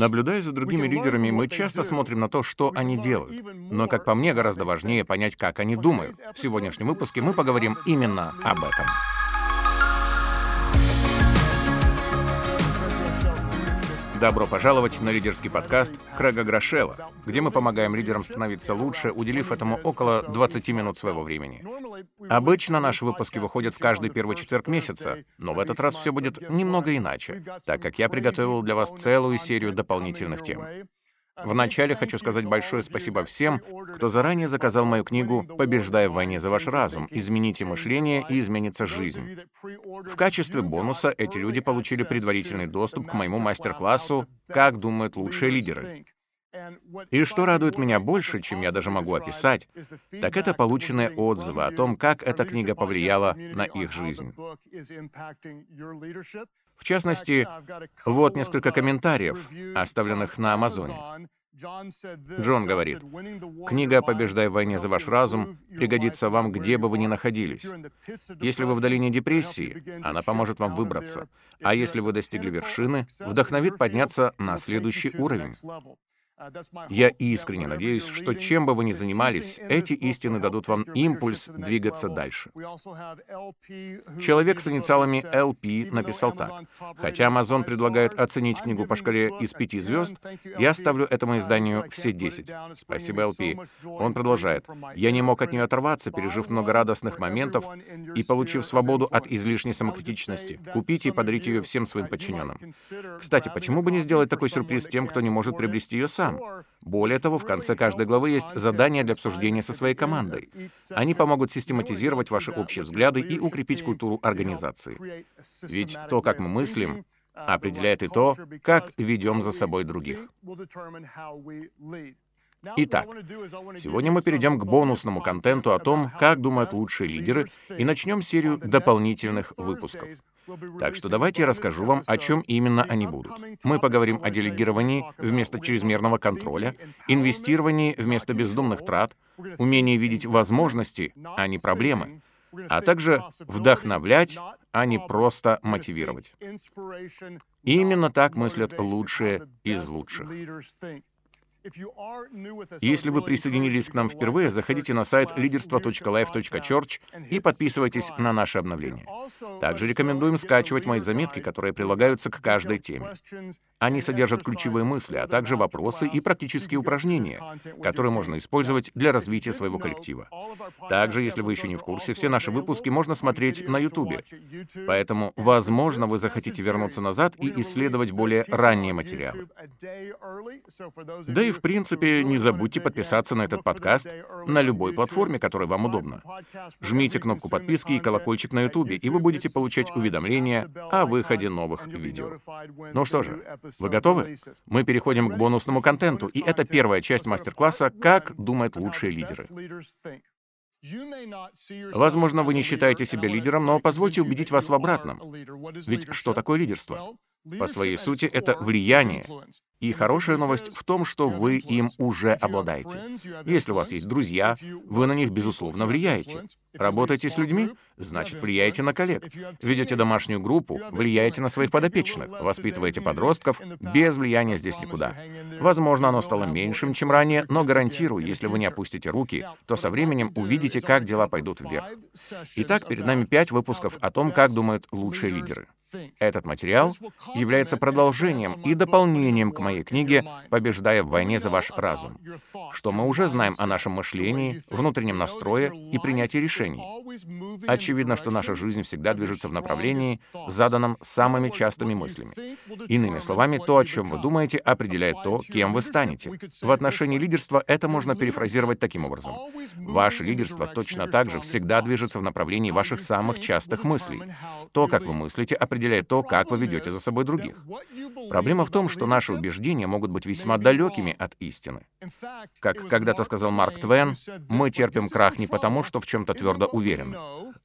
Наблюдая за другими лидерами, мы часто смотрим на то, что они делают. Но, как по мне, гораздо важнее понять, как они думают. В сегодняшнем выпуске мы поговорим именно об этом. Добро пожаловать на лидерский подкаст Крэга Грошева, где мы помогаем лидерам становиться лучше, уделив этому около 20 минут своего времени. Обычно наши выпуски выходят в каждый первый четверг месяца, но в этот раз все будет немного иначе, так как я приготовил для вас целую серию дополнительных тем. Вначале хочу сказать большое спасибо всем, кто заранее заказал мою книгу «Побеждая в войне за ваш разум. Измените мышление и изменится жизнь». В качестве бонуса эти люди получили предварительный доступ к моему мастер-классу «Как думают лучшие лидеры». И что радует меня больше, чем я даже могу описать, так это полученные отзывы о том, как эта книга повлияла на их жизнь. В частности, вот несколько комментариев, оставленных на Амазоне. Джон говорит, «Книга «Побеждай в войне за ваш разум» пригодится вам, где бы вы ни находились. Если вы в долине депрессии, она поможет вам выбраться. А если вы достигли вершины, вдохновит подняться на следующий уровень. Я искренне надеюсь, что чем бы вы ни занимались, эти истины дадут вам импульс двигаться дальше. Человек с инициалами LP написал так. Хотя Amazon предлагает оценить книгу по шкале из пяти звезд, я ставлю этому изданию все 10. Спасибо, LP. Он продолжает. Я не мог от нее оторваться, пережив много радостных моментов и получив свободу от излишней самокритичности. Купите и подарите ее всем своим подчиненным. Кстати, почему бы не сделать такой сюрприз тем, кто не может приобрести ее сам? Сам. Более того, в конце каждой главы есть задание для обсуждения со своей командой. Они помогут систематизировать ваши общие взгляды и укрепить культуру организации. Ведь то, как мы мыслим, определяет и то, как ведем за собой других. Итак, сегодня мы перейдем к бонусному контенту о том, как думают лучшие лидеры, и начнем серию дополнительных выпусков. Так что давайте я расскажу вам, о чем именно они будут. Мы поговорим о делегировании вместо чрезмерного контроля, инвестировании вместо бездумных трат, умении видеть возможности, а не проблемы, а также вдохновлять, а не просто мотивировать. И именно так мыслят лучшие из лучших. Если вы присоединились к нам впервые, заходите на сайт leaderство.life.church и подписывайтесь на наши обновления. Также рекомендуем скачивать мои заметки, которые прилагаются к каждой теме. Они содержат ключевые мысли, а также вопросы и практические упражнения, которые можно использовать для развития своего коллектива. Также, если вы еще не в курсе, все наши выпуски можно смотреть на YouTube. Поэтому, возможно, вы захотите вернуться назад и исследовать более ранние материалы. Да в принципе, не забудьте подписаться на этот подкаст на любой платформе, которая вам удобна. Жмите кнопку подписки и колокольчик на YouTube, и вы будете получать уведомления о выходе новых видео. Ну что же, вы готовы? Мы переходим к бонусному контенту, и это первая часть мастер-класса «Как думают лучшие лидеры». Возможно, вы не считаете себя лидером, но позвольте убедить вас в обратном. Ведь что такое лидерство? По своей сути, это влияние. И хорошая новость в том, что вы им уже обладаете. Если у вас есть друзья, вы на них, безусловно, влияете. Работаете с людьми, значит, влияете на коллег. Ведете домашнюю группу, влияете на своих подопечных. Воспитываете подростков, без влияния здесь никуда. Возможно, оно стало меньшим, чем ранее, но гарантирую, если вы не опустите руки, то со временем увидите, как дела пойдут вверх. Итак, перед нами пять выпусков о том, как думают лучшие лидеры. Этот материал является продолжением и дополнением к моей книге «Побеждая в войне за ваш разум», что мы уже знаем о нашем мышлении, внутреннем настрое и принятии решений. Очевидно, что наша жизнь всегда движется в направлении, заданном самыми частыми мыслями. Иными словами, то, о чем вы думаете, определяет то, кем вы станете. В отношении лидерства это можно перефразировать таким образом. Ваше лидерство точно так же всегда движется в направлении ваших самых частых мыслей. То, как вы мыслите, определяет определяет то, как вы ведете за собой других. Проблема в том, что наши убеждения могут быть весьма далекими от истины. Как когда-то сказал Марк Твен, мы терпим крах не потому, что в чем-то твердо уверены,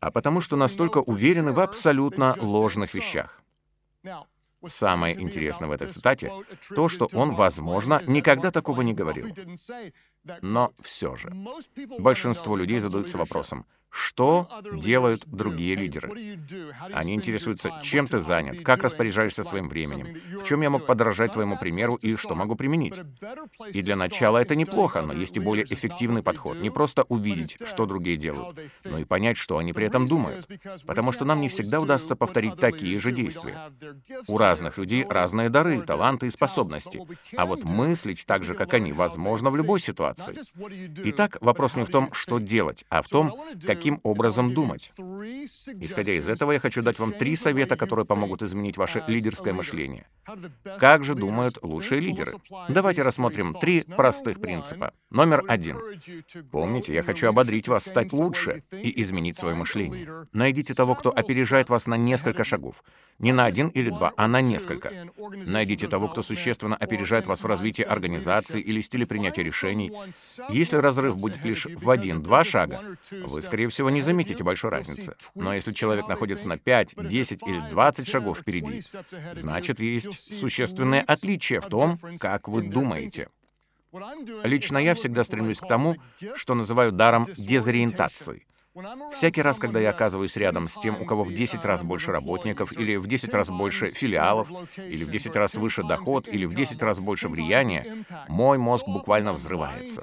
а потому что настолько уверены в абсолютно ложных вещах. Самое интересное в этой цитате — то, что он, возможно, никогда такого не говорил. Но все же, большинство людей задаются вопросом, Что делают другие лидеры? Они интересуются, чем ты занят, как распоряжаешься своим временем, в чем я мог подражать твоему примеру и что могу применить. И для начала это неплохо, но есть и более эффективный подход. Не просто увидеть, что другие делают, но и понять, что они при этом думают. Потому что нам не всегда удастся повторить такие же действия. У разных людей разные дары, таланты и способности. А вот мыслить так же, как они, возможно в любой ситуации. Итак, вопрос не в том, что делать, а в том, как каким образом думать. Исходя из этого, я хочу дать вам три совета, которые помогут изменить ваше лидерское мышление. Как же думают лучшие лидеры? Давайте рассмотрим три простых принципа. Номер один. Помните, я хочу ободрить вас стать лучше и изменить свое мышление. Найдите того, кто опережает вас на несколько шагов. Не на один или два, а на несколько. Найдите того, кто существенно опережает вас в развитии организации или стиле принятия решений. Если разрыв будет лишь в один-два шага, вы, скорее всего, не заметите большой разницы. Но если человек находится на 5, 10 или 20 шагов впереди, значит, есть существенное отличие в том, как вы думаете. Лично я всегда стремлюсь к тому, что называю даром дезориентации. Всякий раз, когда я оказываюсь рядом с тем, у кого в 10 раз больше работников, или в 10 раз больше филиалов, или в 10 раз выше доход, или в 10 раз больше влияния, мой мозг буквально взрывается.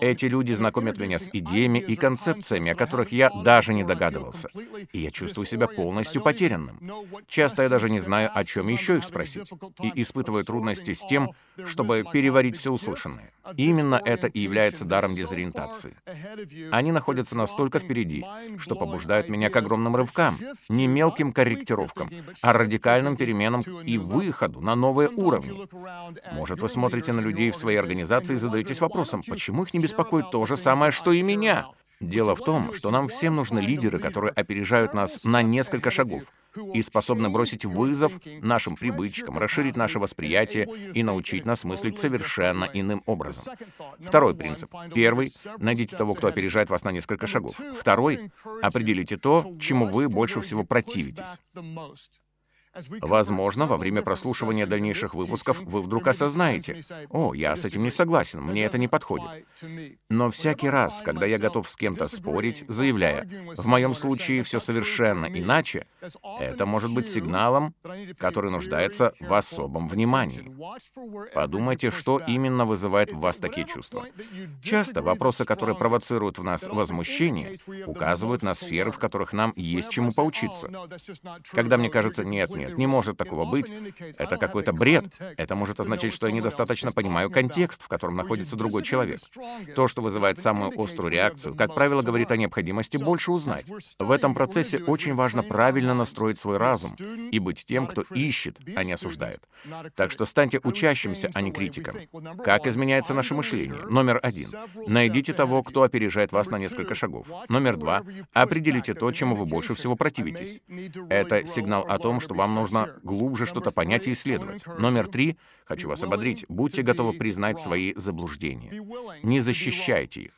Эти люди знакомят меня с идеями и концепциями, о которых я даже не догадывался. И я чувствую себя полностью потерянным. Часто я даже не знаю, о чем еще их спросить, и испытываю трудности с тем, чтобы переварить все услышанное. Именно это и является даром дезориентации. Они находятся настолько впереди, впереди, что побуждает меня к огромным рывкам, не мелким корректировкам, а радикальным переменам и выходу на новые уровни. Может, вы смотрите на людей в своей организации и задаетесь вопросом, почему их не беспокоит то же самое, что и меня? Дело в том, что нам всем нужны лидеры, которые опережают нас на несколько шагов, и способны бросить вызов нашим привычкам, расширить наше восприятие и научить нас мыслить совершенно иным образом. Второй принцип. Первый — найдите того, кто опережает вас на несколько шагов. Второй — определите то, чему вы больше всего противитесь. Возможно, во время прослушивания дальнейших выпусков вы вдруг осознаете, «О, я с этим не согласен, мне это не подходит». Но всякий раз, когда я готов с кем-то спорить, заявляя, «В моем случае все совершенно иначе», это может быть сигналом, который нуждается в особом внимании. Подумайте, что именно вызывает в вас такие чувства. Часто вопросы, которые провоцируют в нас возмущение, указывают на сферы, в которых нам есть чему поучиться. Когда мне кажется, нет, нет, не может такого быть. Это какой-то бред. Это может означать, что я недостаточно понимаю контекст, в котором находится другой человек. То, что вызывает самую острую реакцию, как правило, говорит о необходимости больше узнать. В этом процессе очень важно правильно настроить свой разум и быть тем, кто ищет, а не осуждает. Так что станьте учащимся, а не критиком. Как изменяется наше мышление? Номер один. Найдите того, кто опережает вас на несколько шагов. Номер два. Определите то, чему вы больше всего противитесь. Это сигнал о том, что вам вам нужно глубже что-то понять и исследовать. Номер три. Хочу вас ободрить. Будьте готовы признать свои заблуждения. Не защищайте их.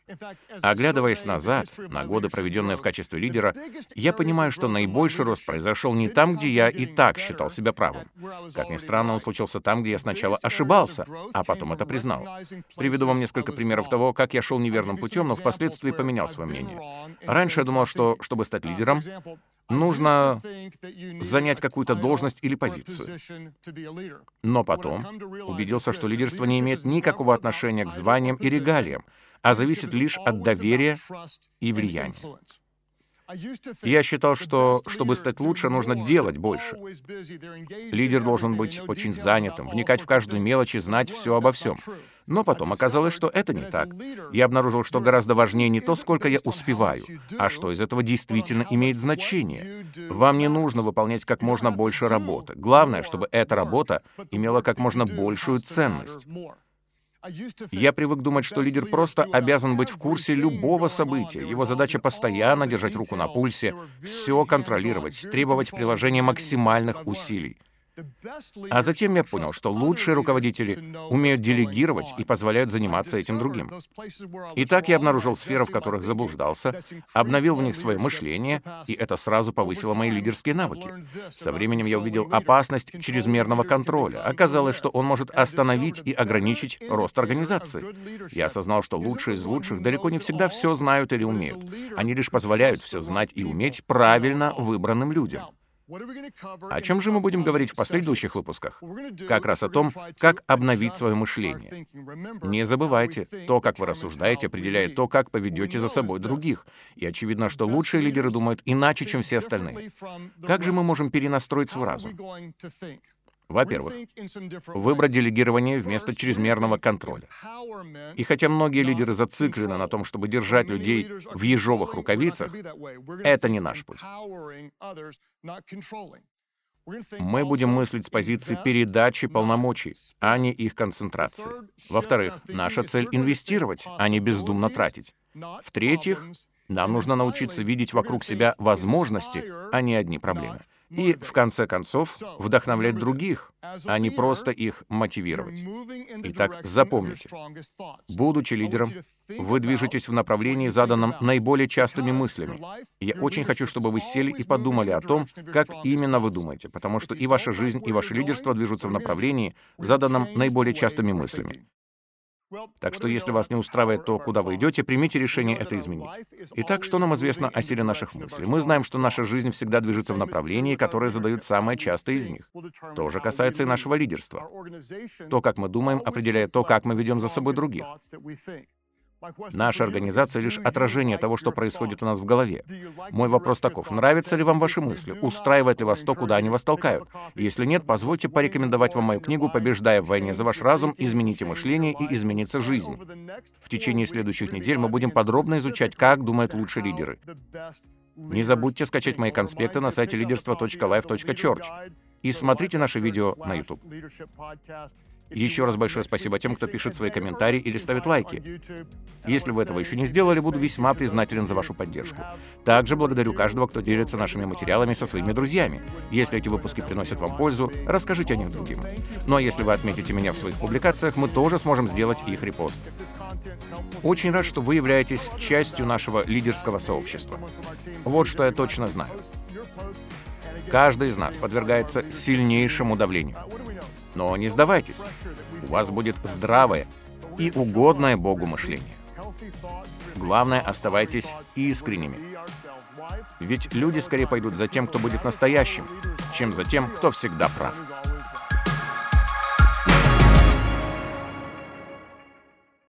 Оглядываясь назад, на годы, проведенные в качестве лидера, я понимаю, что наибольший рост произошел не там, где я и так считал себя правым. Как ни странно, он случился там, где я сначала ошибался, а потом это признал. Приведу вам несколько примеров того, как я шел неверным путем, но впоследствии поменял свое мнение. Раньше я думал, что, чтобы стать лидером, нужно занять какую-то должность или позицию. Но потом убедился, что лидерство не имеет никакого отношения к званиям и регалиям, а зависит лишь от доверия и влияния. Я считал, что, чтобы стать лучше, нужно делать больше. Лидер должен быть очень занятым, вникать в каждую мелочь и знать все обо всем. Но потом оказалось, что это не так. Я обнаружил, что гораздо важнее не то, сколько я успеваю, а что из этого действительно имеет значение. Вам не нужно выполнять как можно больше работы. Главное, чтобы эта работа имела как можно большую ценность. Я привык думать, что лидер просто обязан быть в курсе любого события. Его задача постоянно держать руку на пульсе, все контролировать, требовать приложения максимальных усилий. А затем я понял, что лучшие руководители умеют делегировать и позволяют заниматься этим другим. Итак, я обнаружил сферы, в которых заблуждался, обновил в них свое мышление, и это сразу повысило мои лидерские навыки. Со временем я увидел опасность чрезмерного контроля. Оказалось, что он может остановить и ограничить рост организации. Я осознал, что лучшие из лучших далеко не всегда все знают или умеют. Они лишь позволяют все знать и уметь правильно выбранным людям. О чем же мы будем говорить в последующих выпусках? Как раз о том, как обновить свое мышление. Не забывайте, то, как вы рассуждаете, определяет то, как поведете за собой других. И очевидно, что лучшие лидеры думают иначе, чем все остальные. Как же мы можем перенастроить свой разум? Во-первых, выбрать делегирование вместо чрезмерного контроля. И хотя многие лидеры зациклены на том, чтобы держать людей в ежовых рукавицах, это не наш путь. Мы будем мыслить с позиции передачи полномочий, а не их концентрации. Во-вторых, наша цель — инвестировать, а не бездумно тратить. В-третьих, нам нужно научиться видеть вокруг себя возможности, а не одни проблемы и, в конце концов, вдохновлять других, а не просто их мотивировать. Итак, запомните, будучи лидером, вы движетесь в направлении, заданном наиболее частыми мыслями. Я очень хочу, чтобы вы сели и подумали о том, как именно вы думаете, потому что и ваша жизнь, и ваше лидерство движутся в направлении, заданном наиболее частыми мыслями. Так что если вас не устраивает то, куда вы идете, примите решение это изменить. Итак, что нам известно о силе наших мыслей? Мы знаем, что наша жизнь всегда движется в направлении, которое задают самое частое из них. То же касается и нашего лидерства. То, как мы думаем, определяет то, как мы ведем за собой других. Наша организация — лишь отражение того, что происходит у нас в голове. Мой вопрос таков. Нравятся ли вам ваши мысли? Устраивает ли вас то, куда они вас толкают? Если нет, позвольте порекомендовать вам мою книгу «Побеждая в войне за ваш разум. Измените мышление и изменится жизнь». В течение следующих недель мы будем подробно изучать, как думают лучшие лидеры. Не забудьте скачать мои конспекты на сайте leaderство.life.church и смотрите наши видео на YouTube. Еще раз большое спасибо тем, кто пишет свои комментарии или ставит лайки. Если вы этого еще не сделали, буду весьма признателен за вашу поддержку. Также благодарю каждого, кто делится нашими материалами со своими друзьями. Если эти выпуски приносят вам пользу, расскажите о них другим. Ну а если вы отметите меня в своих публикациях, мы тоже сможем сделать их репост. Очень рад, что вы являетесь частью нашего лидерского сообщества. Вот что я точно знаю. Каждый из нас подвергается сильнейшему давлению. Но не сдавайтесь. У вас будет здравое и угодное Богу мышление. Главное, оставайтесь искренними. Ведь люди скорее пойдут за тем, кто будет настоящим, чем за тем, кто всегда прав.